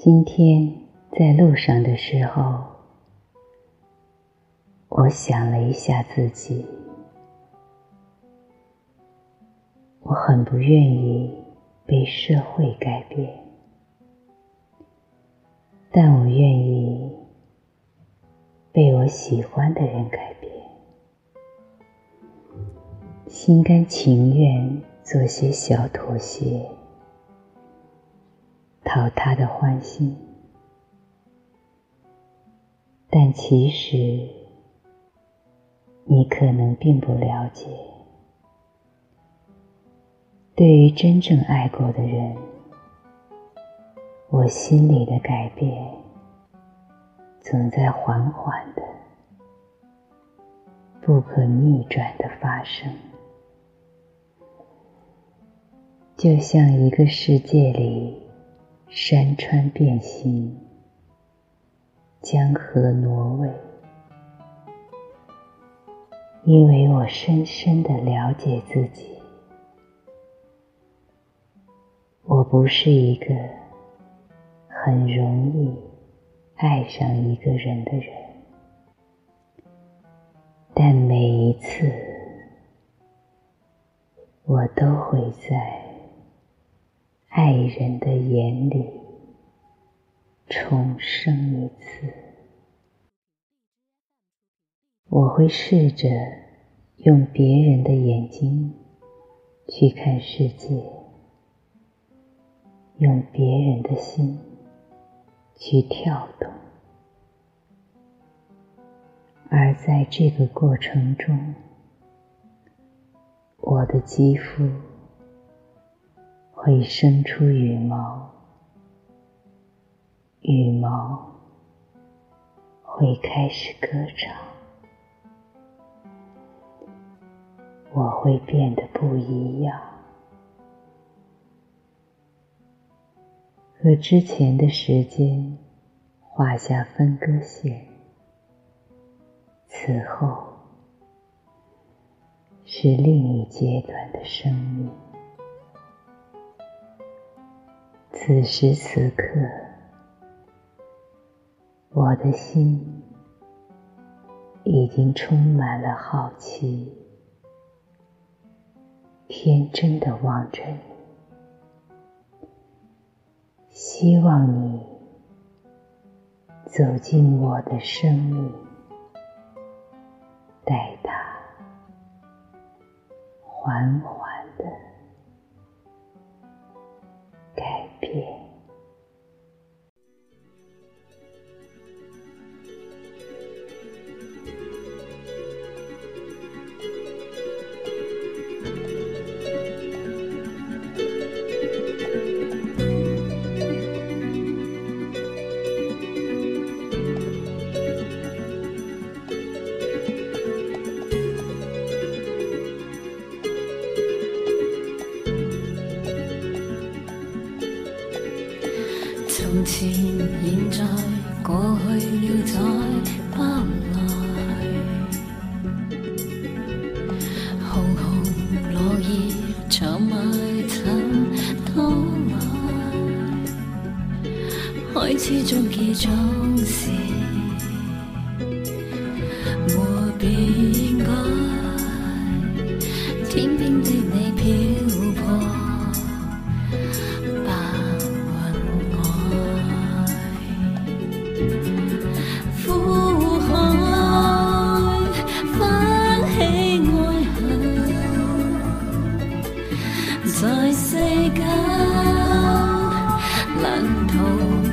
今天在路上的时候，我想了一下自己，我很不愿意被社会改变，但我愿意被我喜欢的人改变，心甘情愿做些小妥协。讨他的欢心，但其实你可能并不了解，对于真正爱过的人，我心里的改变总在缓缓的、不可逆转的发生，就像一个世界里。山川变形，江河挪位，因为我深深的了解自己，我不是一个很容易爱上一个人的人，但每一次，我都会在。爱人的眼里重生一次，我会试着用别人的眼睛去看世界，用别人的心去跳动，而在这个过程中，我的肌肤。会生出羽毛，羽毛会开始歌唱，我会变得不一样，和之前的时间画下分割线。此后是另一阶段的生命。此时此刻，我的心已经充满了好奇，天真的望着你，希望你走进我的生命，带它缓缓从前、现在、过去了，再不来。红红落叶，长埋尘多来。开始终结总是头。